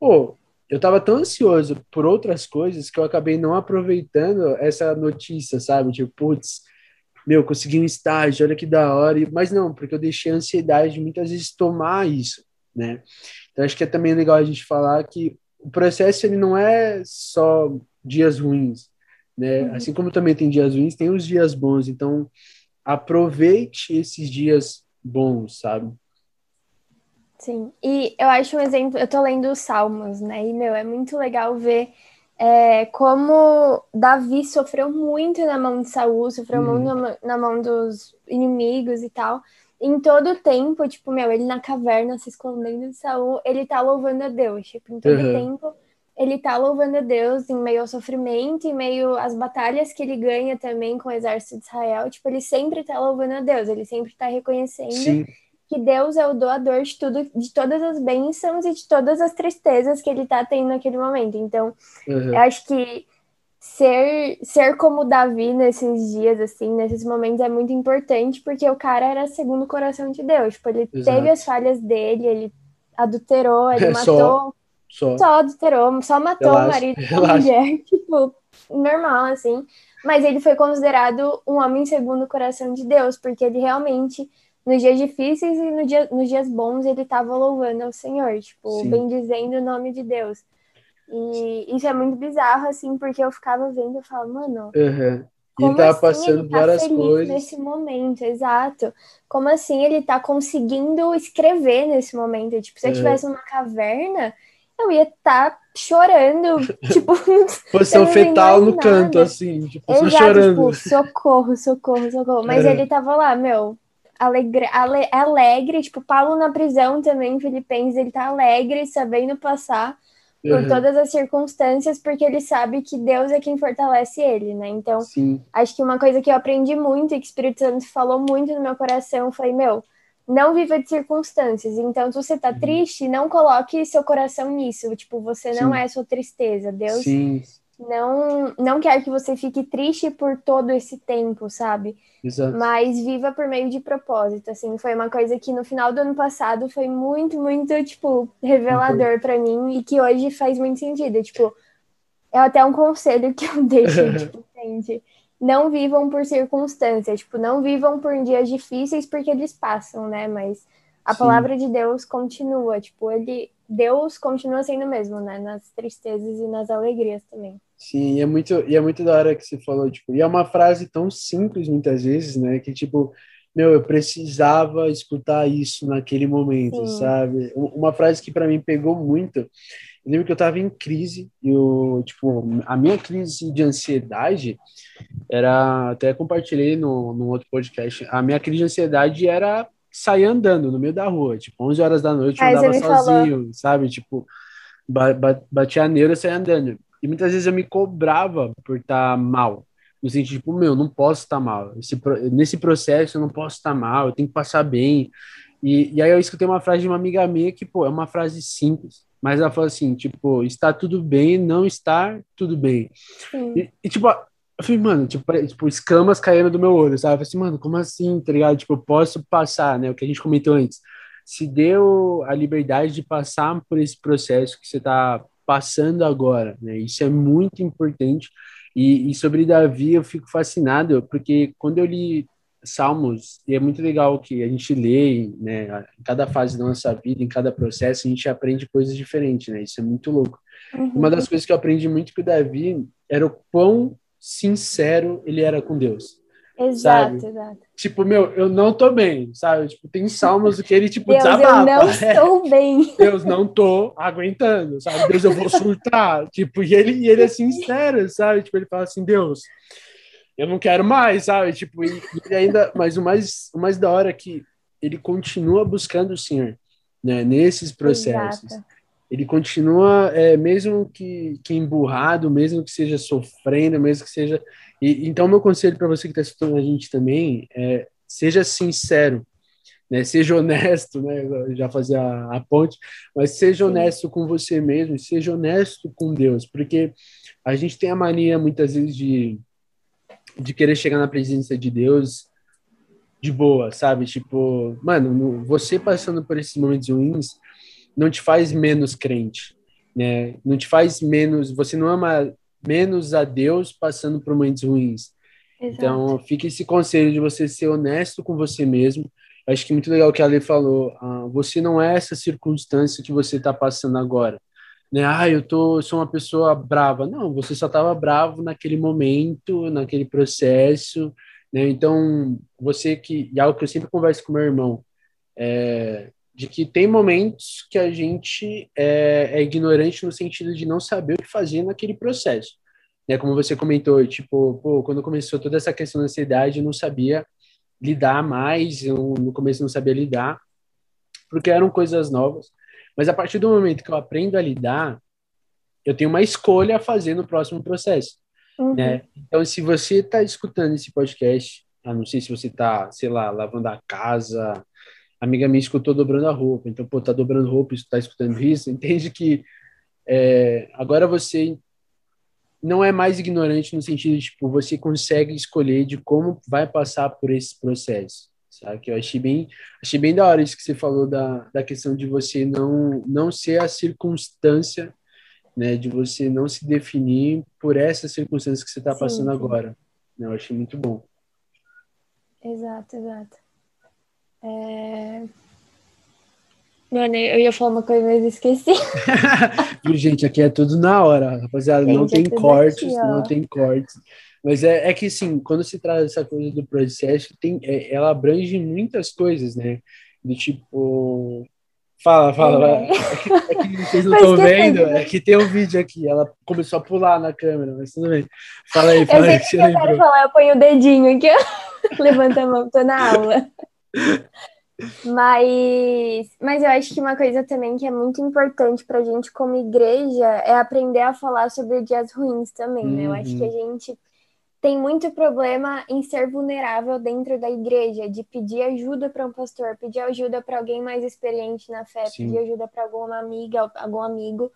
Pô, eu estava tão ansioso por outras coisas que eu acabei não aproveitando essa notícia, sabe? Tipo, putz, meu, consegui um estágio, olha que da hora. Mas não, porque eu deixei a ansiedade de muitas vezes tomar isso, né? Então acho que é também legal a gente falar que o processo ele não é só dias ruins, né? Uhum. Assim como também tem dias ruins, tem os dias bons. Então aproveite esses dias bons, sabe? Sim, e eu acho um exemplo, eu tô lendo os Salmos, né? E, meu, é muito legal ver é, como Davi sofreu muito na mão de Saul, sofreu uhum. muito na, na, mão dos inimigos e tal. Em todo o tempo, tipo, meu, ele na caverna se escondendo de Saul, ele tá louvando a Deus. Tipo, em todo uhum. tempo, ele tá louvando a Deus em meio ao sofrimento, em meio às batalhas que ele ganha também com o exército de Israel. Tipo, ele sempre tá louvando a Deus, ele sempre tá reconhecendo. Sim que Deus é o doador de tudo, de todas as bênçãos e de todas as tristezas que ele está tendo naquele momento. Então, uhum. eu acho que ser ser como Davi nesses dias assim, nesses momentos é muito importante, porque o cara era segundo o coração de Deus. Tipo, ele Exato. teve as falhas dele, ele adulterou, ele matou, só, só. só adulterou, só matou relaxa, o marido da mulher, tipo, normal assim. Mas ele foi considerado um homem segundo o coração de Deus, porque ele realmente nos dias difíceis e no dia, nos dias bons ele estava louvando ao Senhor, tipo, Sim. bendizendo o nome de Deus. E isso é muito bizarro, assim, porque eu ficava vendo e falava, mano, uhum. como ele tava assim passando ele tá várias coisas. nesse momento, exato. Como assim ele tá conseguindo escrever nesse momento? Tipo, se eu estivesse numa caverna, eu ia estar chorando, tipo, Posição fetal no entendo canto, nada. assim, tipo, exato, chorando. tipo, socorro, socorro, socorro. Mas É. ele tava lá, meu, alegre, ale- alegre, tipo, Paulo na prisão também, Filipenses, ele tá alegre, sabendo passar por Uhum. todas as circunstâncias, porque ele sabe que Deus é quem fortalece ele, né? Então, Sim, acho que uma coisa que eu aprendi muito e que o Espírito Santo falou muito no meu coração foi, meu, não viva de circunstâncias. Então, se você tá Uhum. triste, não coloque seu coração nisso. Tipo, você não Sim. é sua tristeza. Deus sim, não não quer que você fique triste por todo esse tempo, sabe? exato. Mas viva por meio de propósito, assim, foi uma coisa que no final do ano passado foi muito, muito, tipo, revelador pra mim e que hoje faz muito sentido, tipo, é até um conselho que eu deixo, tipo, gente, não vivam por circunstâncias, tipo, não vivam por dias difíceis porque eles passam, né, mas a Sim. palavra de Deus continua, tipo, ele, Deus continua sendo o mesmo, né, nas tristezas e nas alegrias também. Sim, e é muito, e é muito da hora que você falou, tipo, e é uma frase tão simples muitas vezes, né, que tipo, meu, eu precisava escutar isso naquele momento, Sim. sabe? Um- Uma frase que para mim pegou muito, eu lembro que eu tava em crise, e eu, tipo, a minha crise de ansiedade era, até compartilhei no, no outro podcast, a minha crise de ansiedade era sair andando no meio da rua, tipo, 11 horas da noite eu Ah, andava me falou. sozinho, sabe? Tipo, ba ba batia a neura e saía andando. E muitas vezes eu me cobrava por estar mal. No sentido, tipo, meu, não posso estar mal. Esse, nesse processo eu não posso estar mal, eu tenho que passar bem. E, e aí eu escutei uma frase de uma amiga minha que, pô, é uma frase simples, mas ela falou assim, tipo, está tudo bem, não estar tudo bem. E, e, tipo, eu falei, mano, tipo, pare- tipo, escamas caindo do meu olho, sabe? Eu falei assim, mano, como assim, tá ligado? Tipo, eu posso passar, né? O que a gente comentou antes. Se deu a liberdade de passar por esse processo que você tá passando agora, né? Isso é muito importante. E, e sobre Davi, eu fico fascinado, porque quando eu li Salmos, e é muito legal que a gente lê, né? Em cada fase da nossa vida, em cada processo, a gente aprende coisas diferentes, né? Isso é muito louco. uhum. Uma das coisas que eu aprendi muito com o Davi era o quão sincero ele era com Deus. Exato, sabe? exato. Tipo, meu, eu não tô bem, sabe? Tipo, tem salmos que ele, tipo, Deus, eu desabafa. não É, estou bem. Deus, não tô aguentando, sabe? Deus, eu vou surtar. Tipo, e ele, e ele é sincero, sabe? Tipo, ele fala assim, Deus, eu não quero mais, sabe? Tipo, e, e ainda, mas o mais, o mais da hora é que ele continua buscando o Senhor, né? Nesses processos. Exato. Ele continua, é, mesmo que, que emburrado, mesmo que seja sofrendo, mesmo que seja. E, então, meu conselho para você que está escutando a gente também é seja sincero, né? Seja honesto, né? Eu já fazia a, a ponte, mas seja honesto com você mesmo, e seja honesto com Deus, porque a gente tem a mania muitas vezes de, de querer chegar na presença de Deus de boa, sabe? Tipo, mano, no- você passando por esses momentos ruins não te faz menos crente, né? Não te faz menos, você não ama menos a Deus passando por momentos ruins. Exato. Então, fica esse conselho de você ser honesto com você mesmo. Eu Acho que é muito legal o que a Ale falou. ah, você não é essa circunstância que você está passando agora. Né? Ah, eu tô, sou uma pessoa brava. Não, você só estava bravo naquele momento, naquele processo. Né? Então, você que. E algo que eu sempre converso com meu irmão, é, de que tem momentos que a gente é, é ignorante no sentido de não saber o que fazer naquele processo né, como você comentou, tipo, pô, quando começou toda essa questão da ansiedade, eu não sabia lidar mais, eu no começo não sabia lidar, porque eram coisas novas. Mas a partir do momento que eu aprendo a lidar, eu tenho uma escolha a fazer no próximo processo, Uhum. né? Então, se você está escutando esse podcast, a não sei se você está, sei lá, lavando a casa, amiga minha escutou dobrando a roupa, então, pô, tá dobrando roupa está escutando isso, entende que é, agora você não é mais ignorante no sentido de, tipo, você consegue escolher de como vai passar por esse processo, sabe? Que eu achei bem, achei bem da hora isso que você falou da, da questão de você não, não ser a circunstância, né? De você não se definir por essa circunstância que você está passando sim. agora. Eu achei muito bom. Exato, exato. É... Mano, eu ia falar uma coisa, mas esqueci. Gente? Aqui é tudo na hora, rapaziada. não Gente, é tem tudo cortes, aqui, não tem cortes. Mas é, é que, sim, quando se traz essa coisa do processo, tem, é, ela abrange muitas coisas, né? Do tipo. Fala, fala. É, é, que, é que vocês não estão vendo, é que tem um vídeo aqui. Ela começou a pular na câmera, mas tudo bem. Fala aí, fala eu aí. Que eu quero falar, eu ponho o dedinho aqui, levanta a mão, tô na aula. Mas, mas eu acho que uma coisa também que é muito importante para a gente como igreja é aprender a falar sobre dias ruins também, uhum. né? Eu acho que a uhum. gente tem muito problema em ser vulnerável dentro da igreja, de pedir ajuda para um pastor, pedir ajuda para alguém mais experiente na fé, Sim. pedir ajuda para alguma amiga, algum amigo.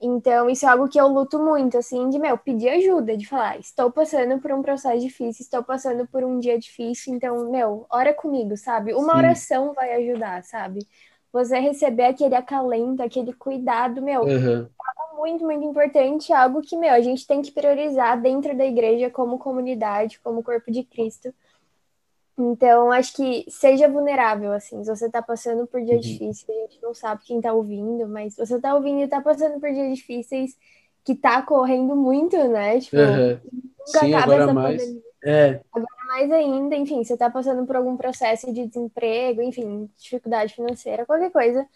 Então, isso é algo que eu luto muito, assim, de, meu, pedir ajuda, de falar, estou passando por um processo difícil, estou passando por um dia difícil, então, meu, ora comigo, sabe? Uma Sim. oração vai ajudar, sabe? Você receber aquele acalento, aquele cuidado, meu, uhum. é muito, muito importante, algo que, meu, a gente tem que priorizar dentro da igreja como comunidade, como corpo de Cristo, então, acho que seja vulnerável, assim. Se você tá passando por dias uhum. difíceis, a gente não sabe quem tá ouvindo, mas se você tá ouvindo e tá passando por dias difíceis, que tá correndo muito, né? Tipo, uhum. nunca Sim, acaba agora mais. Pandemia. É. Agora mais ainda, enfim, você tá passando por algum processo de desemprego, enfim, dificuldade financeira, qualquer coisa.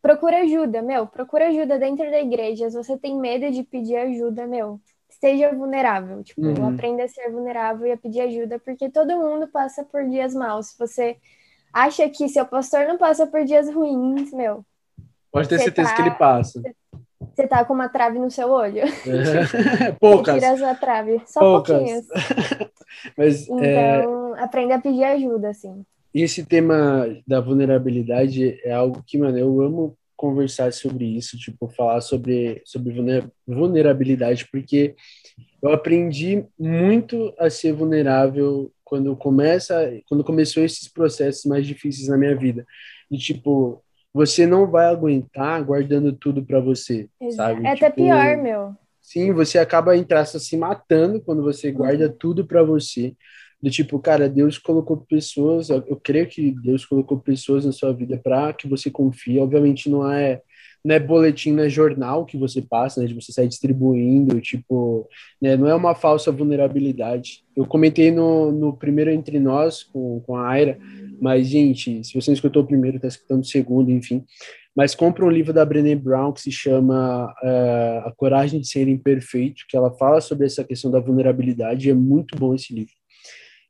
Procura ajuda, meu. Procura ajuda dentro da igreja. Se você tem medo de pedir ajuda, meu, esteja vulnerável. Tipo, uhum. aprenda a ser vulnerável e a pedir ajuda, porque todo mundo passa por dias maus. Se você acha que seu pastor não passa por dias ruins, meu. Pode ter certeza tá, que ele passa. Você tá com uma trave no seu olho. É. Poucas. Tira essa trave. Só Poucas. pouquinhas. Mas, é, então, é... aprenda a pedir ajuda, assim. E esse tema da vulnerabilidade é algo que, mano, eu amo conversar sobre isso, tipo, falar sobre, sobre vulnerabilidade, porque eu aprendi muito a ser vulnerável quando começa, quando começou esses processos mais difíceis na minha vida. E tipo, você não vai aguentar guardando tudo para você, Exato. sabe? É tipo, até pior, meu. Sim, você acaba em traço se matando quando você guarda tudo para você do tipo, cara, Deus colocou pessoas, eu, creio que Deus colocou pessoas na sua vida para que você confie. Obviamente não é não é boletim, não é jornal que você passa, né, de você sair distribuindo, tipo, né, não é uma falsa vulnerabilidade. Eu comentei no, no primeiro Entre Nós, com, com a Aira, mas, gente, se você não escutou o primeiro, tá escutando o segundo, enfim, mas compra um livro da Brené Brown que se chama uh, A Coragem de Ser Imperfeito, que ela fala sobre essa questão da vulnerabilidade, é muito bom esse livro.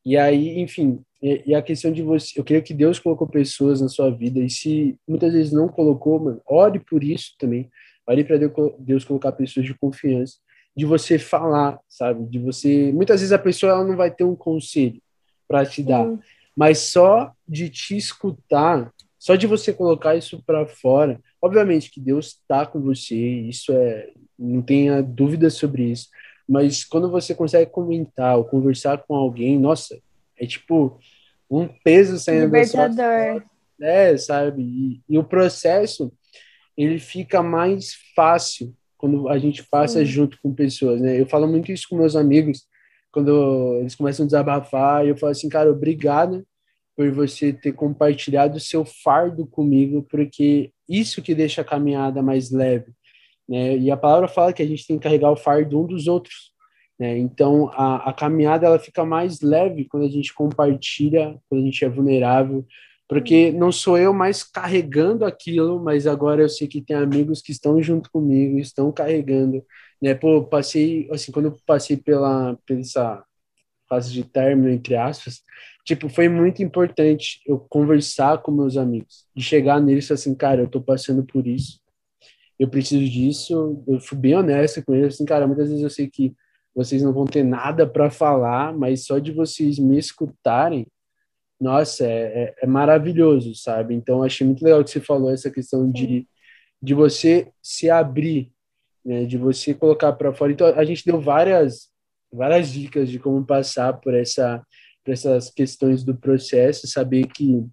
E aí, enfim, e, a questão de você, eu creio que Deus colocou pessoas na sua vida, e se muitas vezes não colocou, mano, ore por isso também. Ore para Deus, Deus colocar pessoas de confiança, de você falar, sabe? De você. Muitas vezes a pessoa ela não vai ter um conselho para te dar, uhum. mas só de te escutar, só de você colocar isso para fora. Obviamente que Deus está com você, isso é. Não tenha dúvida sobre isso mas quando você consegue comentar ou conversar com alguém, nossa, é tipo um peso saindo Libertador. da sua É, sabe? E, e, o processo, ele fica mais fácil quando a gente passa Sim. junto com pessoas, né? Eu falo muito isso com meus amigos, quando eles começam a desabafar, eu falo assim, cara, obrigado por você ter compartilhado o seu fardo comigo, porque isso que deixa a caminhada mais leve. Né? E a palavra fala que a gente tem que carregar o fardo um dos outros. Né? Então, a, a caminhada ela fica mais leve quando a gente compartilha, quando a gente é vulnerável, porque não sou eu mais carregando aquilo, mas agora eu sei que tem amigos que estão junto comigo, estão carregando, né? Pô, passei, assim, quando eu passei pela, pela essa fase de término, entre aspas, tipo, foi muito importante eu conversar com meus amigos, de chegar neles assim, cara, eu tô passando por isso, eu preciso disso. Eu fui bem honesto com eles, assim, cara, muitas vezes eu sei que vocês não vão ter nada para falar, mas só de vocês me escutarem, nossa, é, é, é, maravilhoso, sabe? Então, achei muito legal que você falou essa questão de, de você se abrir, né? De você colocar para fora. Então, a gente deu várias, várias dicas de como passar por essa por essas questões do processo, saber que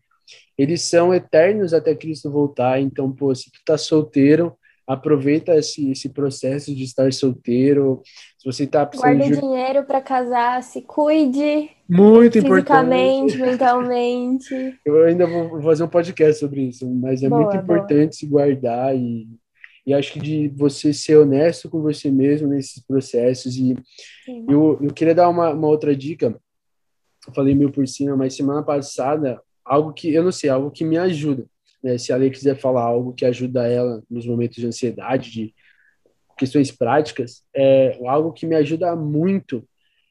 eles são eternos até Cristo voltar. Então, pô, se tu tá solteiro, aproveita esse, esse processo de estar solteiro. Se você está precisando Guarde de... dinheiro para casar, se cuide. Muito fisicamente, importante. mentalmente. Eu ainda vou fazer um podcast sobre isso, mas é boa, muito importante boa. se guardar e, e acho que de você ser honesto com você mesmo nesses processos. E eu, eu queria dar uma, uma outra dica, eu falei mil por cima, mas semana passada, algo que, eu não sei, algo que me ajuda. Né? Se a Lei quiser falar algo que ajuda ela nos momentos de ansiedade, de questões práticas, é algo que me ajuda muito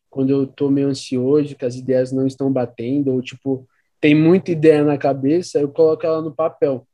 quando eu tô meio ansioso, que as ideias não estão batendo, ou tipo, tem muita ideia na cabeça, eu coloco ela no papel.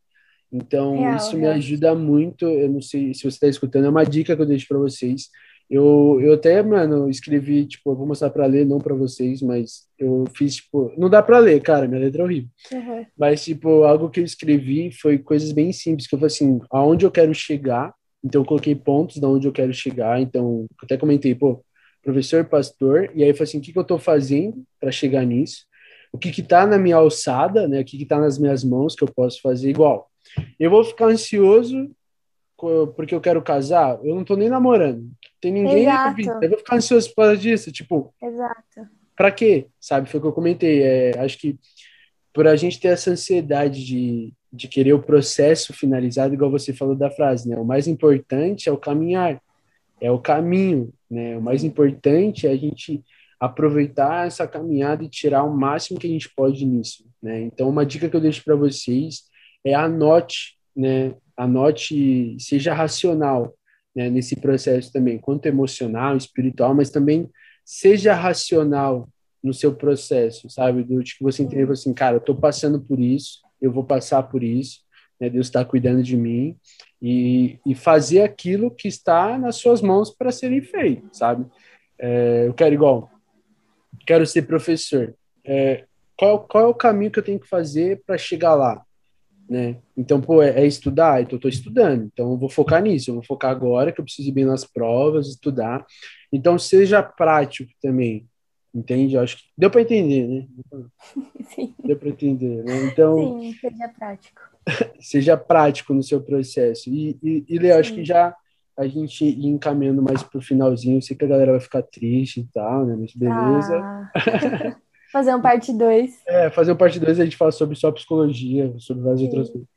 Então, real, isso me ajuda muito. Eu não sei se você está escutando, é uma dica que eu deixo para vocês. Eu, eu até, mano, escrevi, tipo, eu vou mostrar para ler, não para vocês, mas eu fiz, tipo, não dá para ler, cara, minha letra é horrível. Uhum. Mas, tipo, algo que eu escrevi foi coisas bem simples, que eu falei assim, aonde eu quero chegar, então eu coloquei pontos de onde eu quero chegar, então, eu até comentei, pô, professor, pastor, e aí eu falei assim, o que, que eu tô fazendo para chegar nisso? O que que tá na minha alçada, né, o que que tá nas minhas mãos que eu posso fazer igual? Eu vou ficar ansioso porque eu quero casar? Eu não tô nem namorando. Tem ninguém Exato. Eu vou ficar ansioso por causa disso, tipo. Exato. Pra quê? Sabe? Foi o que eu comentei. É, acho que por a gente ter essa ansiedade de, de querer o processo finalizado, igual você falou da frase, né? O mais importante é o caminhar, é o caminho, né? O mais importante é a gente aproveitar essa caminhada e tirar o máximo que a gente pode nisso, né? Então, uma dica que eu deixo para vocês é anote, né? Anote, seja racional né, nesse processo também, quanto emocional, espiritual, mas também seja racional no seu processo, sabe? Do que você entende assim, cara, eu tô passando por isso, eu vou passar por isso, né? Deus está cuidando de mim e, e fazer aquilo que está nas suas mãos para serem feito, sabe? É, eu quero igual, quero ser professor. É, qual, qual é o caminho que eu tenho que fazer para chegar lá? Né? Então, pô, é, é estudar, então eu tô estudando, então eu vou focar nisso, eu vou focar agora que eu preciso ir bem nas provas, estudar. Então, seja prático também, entende? Acho que deu para entender, né? Sim. Deu para entender, né? Então, Sim, seja prático. seja prático no seu processo. E, e, e Leo, acho que já a gente ir encaminhando mais pro finalzinho, sei que a galera vai ficar triste e tal, né? Mas beleza. Ah. Fazer um parte 2. É, fazer um parte 2 a gente fala sobre só psicologia, sobre várias Sim. outras coisas.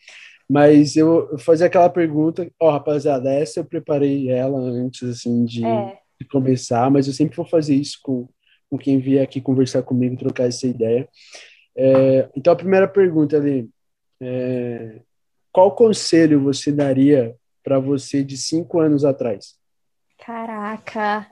Mas eu, eu fazer aquela pergunta, ó, oh, rapaziada, essa eu preparei ela antes, assim, de, é. de, começar, mas eu sempre vou fazer isso com, com quem vier aqui conversar comigo, trocar essa ideia. É, então, a primeira pergunta ali, é, qual conselho você daria para você de cinco anos atrás? Caraca,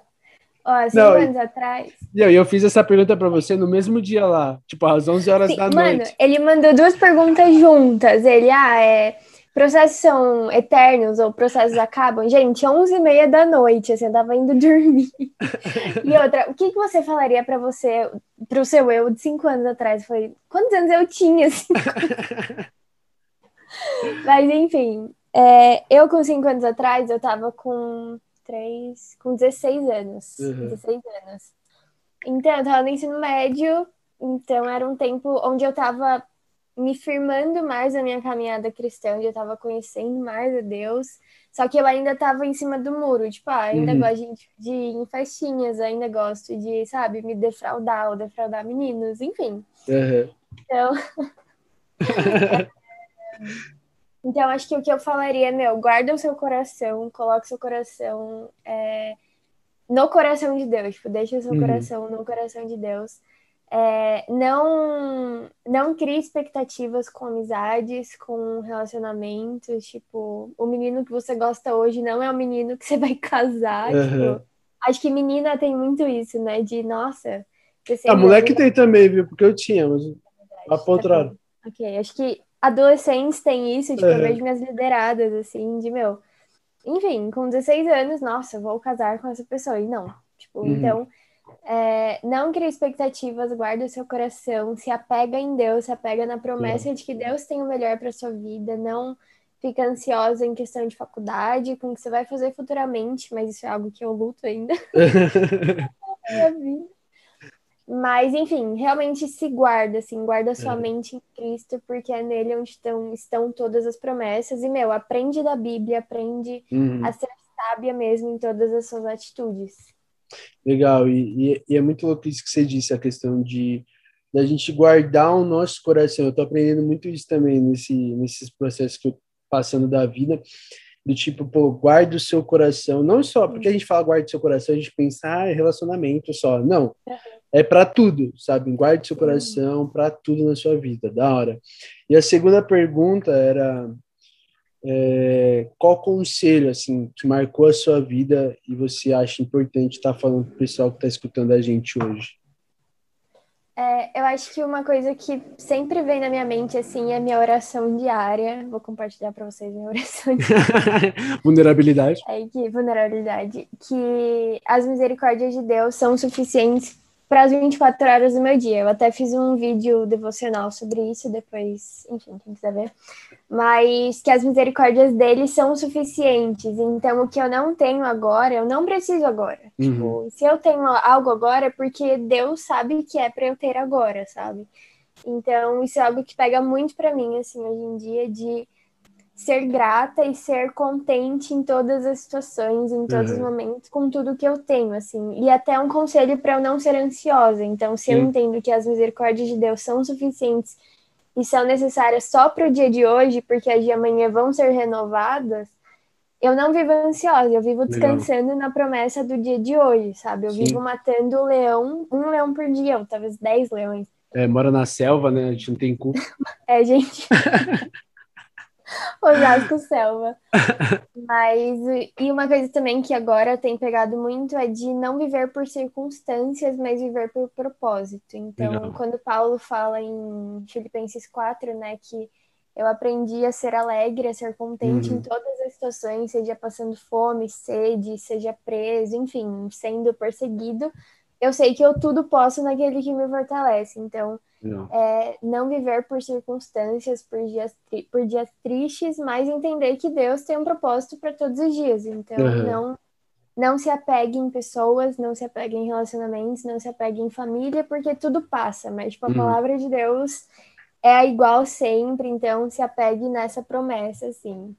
Ó, cinco não, anos atrás. E eu, eu fiz essa pergunta para você no mesmo dia lá, tipo, às 11 horas Sim, da mano, noite. Mano, ele mandou duas perguntas juntas. Ele, ah, é. Processos são eternos ou processos acabam? Gente, 11 e meia da noite, assim, eu tava indo dormir. e outra, o que, que você falaria para você, pro seu eu de cinco anos atrás? Foi, quantos anos eu tinha? Assim? Mas, enfim, é, eu com cinco anos atrás, eu tava com 23, com 16 anos. Uhum. 16 anos. Então, eu tava no ensino médio, então era um tempo onde eu tava me firmando mais na minha caminhada cristã, onde eu tava conhecendo mais a Deus. Só que eu ainda tava em cima do muro, tipo, ah, ainda uhum. gosto de, de ir em festinhas, ainda gosto de, sabe, me defraudar ou defraudar meninos, enfim. Uhum. Então. Então, acho que o que eu falaria é, meu, guarda o seu coração, coloque seu coração é, no coração de Deus, tipo, deixa o seu uhum. coração no coração de Deus. É, não, não crie expectativas com amizades, com relacionamentos, tipo, o menino que você gosta hoje não é o menino que você vai casar, uhum. tipo, acho que menina tem muito isso, né, de, nossa... A mulher tem também, viu, porque eu tinha, mas é a contrário. Ok, acho que adolescentes têm isso, tipo, é. eu vejo minhas lideradas, assim, de meu. Enfim, com 16 anos, nossa, vou casar com essa pessoa. E não. Tipo, uhum. então, é, não crie expectativas, guarda o seu coração, se apega em Deus, se apega na promessa uhum. de que Deus tem o melhor para sua vida, não fica ansiosa em questão de faculdade, com o que você vai fazer futuramente, mas isso é algo que eu luto ainda. minha vida. Mas, enfim, realmente se guarda, assim, guarda sua é. mente em Cristo, porque é nele onde estão, estão todas as promessas. E, meu, aprende da Bíblia, aprende uhum. a ser sábia mesmo em todas as suas atitudes. Legal, e, e, e, é muito louco isso que você disse, a questão de da gente guardar o nosso coração. Eu tô aprendendo muito isso também nesse, nesses processos que eu passando da vida. do tipo, pô, guarde o seu coração, não só porque a gente fala guarde o seu coração, a gente pensa, ah, é relacionamento só. Não, é para tudo, sabe? Guarde seu coração para tudo na sua vida, da hora. E a segunda pergunta era é, qual conselho assim que marcou a sua vida e você acha importante estar tá falando para o pessoal que está escutando a gente hoje? É, eu acho que uma coisa que sempre vem na minha mente, assim, é minha oração diária. Vou compartilhar para vocês minha oração diária. vulnerabilidade. É que, vulnerabilidade. Que as misericórdias de Deus são suficientes para as 24 horas do meu dia. Eu até fiz um vídeo devocional sobre isso, depois, enfim, quem quiser ver. Mas que as misericórdias dele são suficientes. Então, o que eu não tenho agora, eu não preciso agora. Uhum. Tipo, se eu tenho algo agora, é porque Deus sabe que é para eu ter agora, sabe? Então, isso é algo que pega muito para mim, assim, hoje em dia, de ser grata e ser contente em todas as situações, em todos uhum. os momentos, com tudo que eu tenho, assim. E até um conselho para eu não ser ansiosa. Então, se Sim. eu entendo que as misericórdias de Deus são suficientes e são necessárias só para o dia de hoje, porque as de amanhã vão ser renovadas, eu não vivo ansiosa, eu vivo descansando Legal. na promessa do dia de hoje, sabe? Eu Sim. vivo matando o leão, um leão por dia, ou talvez dez leões. É, mora na selva, né? A gente não tem cu. é, gente. Osasco Selva. Mas, e uma coisa também que agora tem pegado muito é de não viver por circunstâncias, mas viver por propósito. Então, Legal. quando Paulo fala em Filipenses 4, né, que eu aprendi a ser alegre, a ser contente uhum. em todas as situações, seja passando fome, sede, seja preso, enfim, sendo perseguido. Eu sei que eu tudo posso naquele que me fortalece. Então, não. É, não viver por circunstâncias, por dias, por dias tristes, mas entender que Deus tem um propósito para todos os dias. Então, uhum. não, não se apegue em pessoas, não se apegue em relacionamentos, não se apegue em família, porque tudo passa. Mas, tipo, a uhum. palavra de Deus é igual sempre, então se apegue nessa promessa, assim.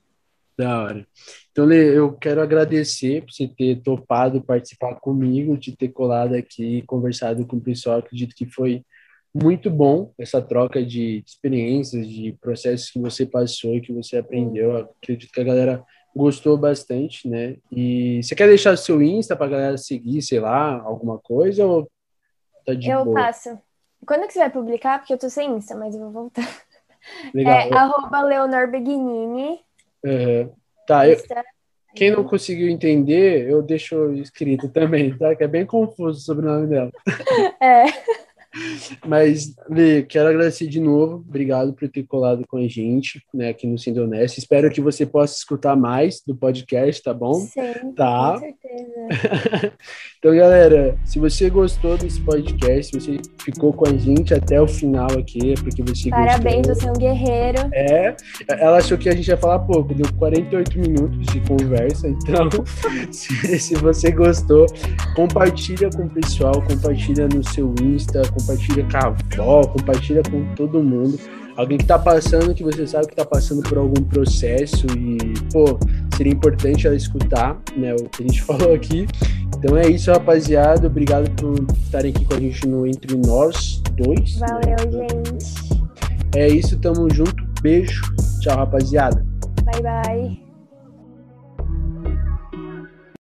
Da hora. Então, Lê, eu quero agradecer por você ter topado participar comigo, de ter colado aqui, conversado com o pessoal. Acredito que foi muito bom essa troca de experiências, de processos que você passou e que você aprendeu. Eu acredito que a galera gostou bastante, né? E você quer deixar seu Insta para a galera seguir, sei lá, alguma coisa ou tá de Eu boa? passo. Quando que você vai publicar? Porque eu tô sem Insta, mas eu vou voltar. Legal. É arroba Leonor Begnini. Uhum. Tá, eu, quem não conseguiu entender, eu deixo escrito também, tá? Que é bem confuso o sobrenome dela. É. Mas, Lê, quero agradecer de novo. Obrigado por ter colado com a gente, né, aqui no Sendo Honesto. Espero que você possa escutar mais do podcast, tá bom? Sim, tá. com certeza. então, galera, se você gostou desse podcast, se você ficou com a gente até o final aqui, é porque você Parabéns, gostou. você é um guerreiro. É, ela achou que a gente ia falar pouco, deu 48 minutos de conversa, então, se, se você gostou, compartilha com o pessoal, compartilha no seu Insta, compartilha com a avó, compartilha com todo mundo. Alguém que tá passando, que você sabe que tá passando por algum processo e, pô, seria importante ela escutar, né, o que a gente falou aqui. Então é isso, rapaziada. Obrigado por estarem aqui com a gente no Entre Nós Dois. Valeu, gente. É isso, tamo junto. Beijo. Tchau, rapaziada. Bye, bye.